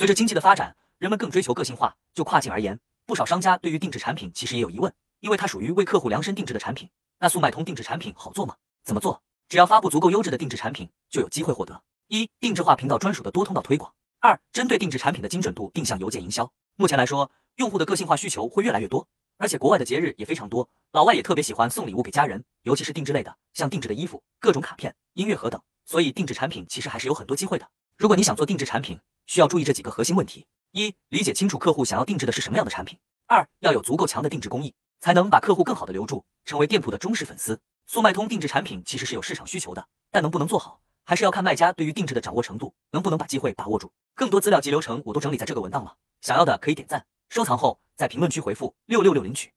随着经济的发展，人们更追求个性化。就跨境而言，不少商家对于定制产品其实也有疑问，因为它属于为客户量身定制的产品。那速卖通定制产品好做吗？怎么做？只要发布足够优质的定制产品，就有机会获得一定制化频道专属的多通道推广。二、针对定制产品的精准度定向邮件营销。目前来说，用户的个性化需求会越来越多，而且国外的节日也非常多，老外也特别喜欢送礼物给家人，尤其是定制类的，像定制的衣服、各种卡片、音乐盒等。所以定制产品其实还是有很多机会的。如果你想做定制产品，需要注意这几个核心问题：一、理解清楚客户想要定制的是什么样的产品；二、要有足够强的定制工艺，才能把客户更好的留住，成为店铺的忠实粉丝。速卖通定制产品其实是有市场需求的，但能不能做好，还是要看卖家对于定制的掌握程度，能不能把机会把握住。更多资料及流程我都整理在这个文档了，想要的可以点赞收藏后，在评论区回复六六六领取。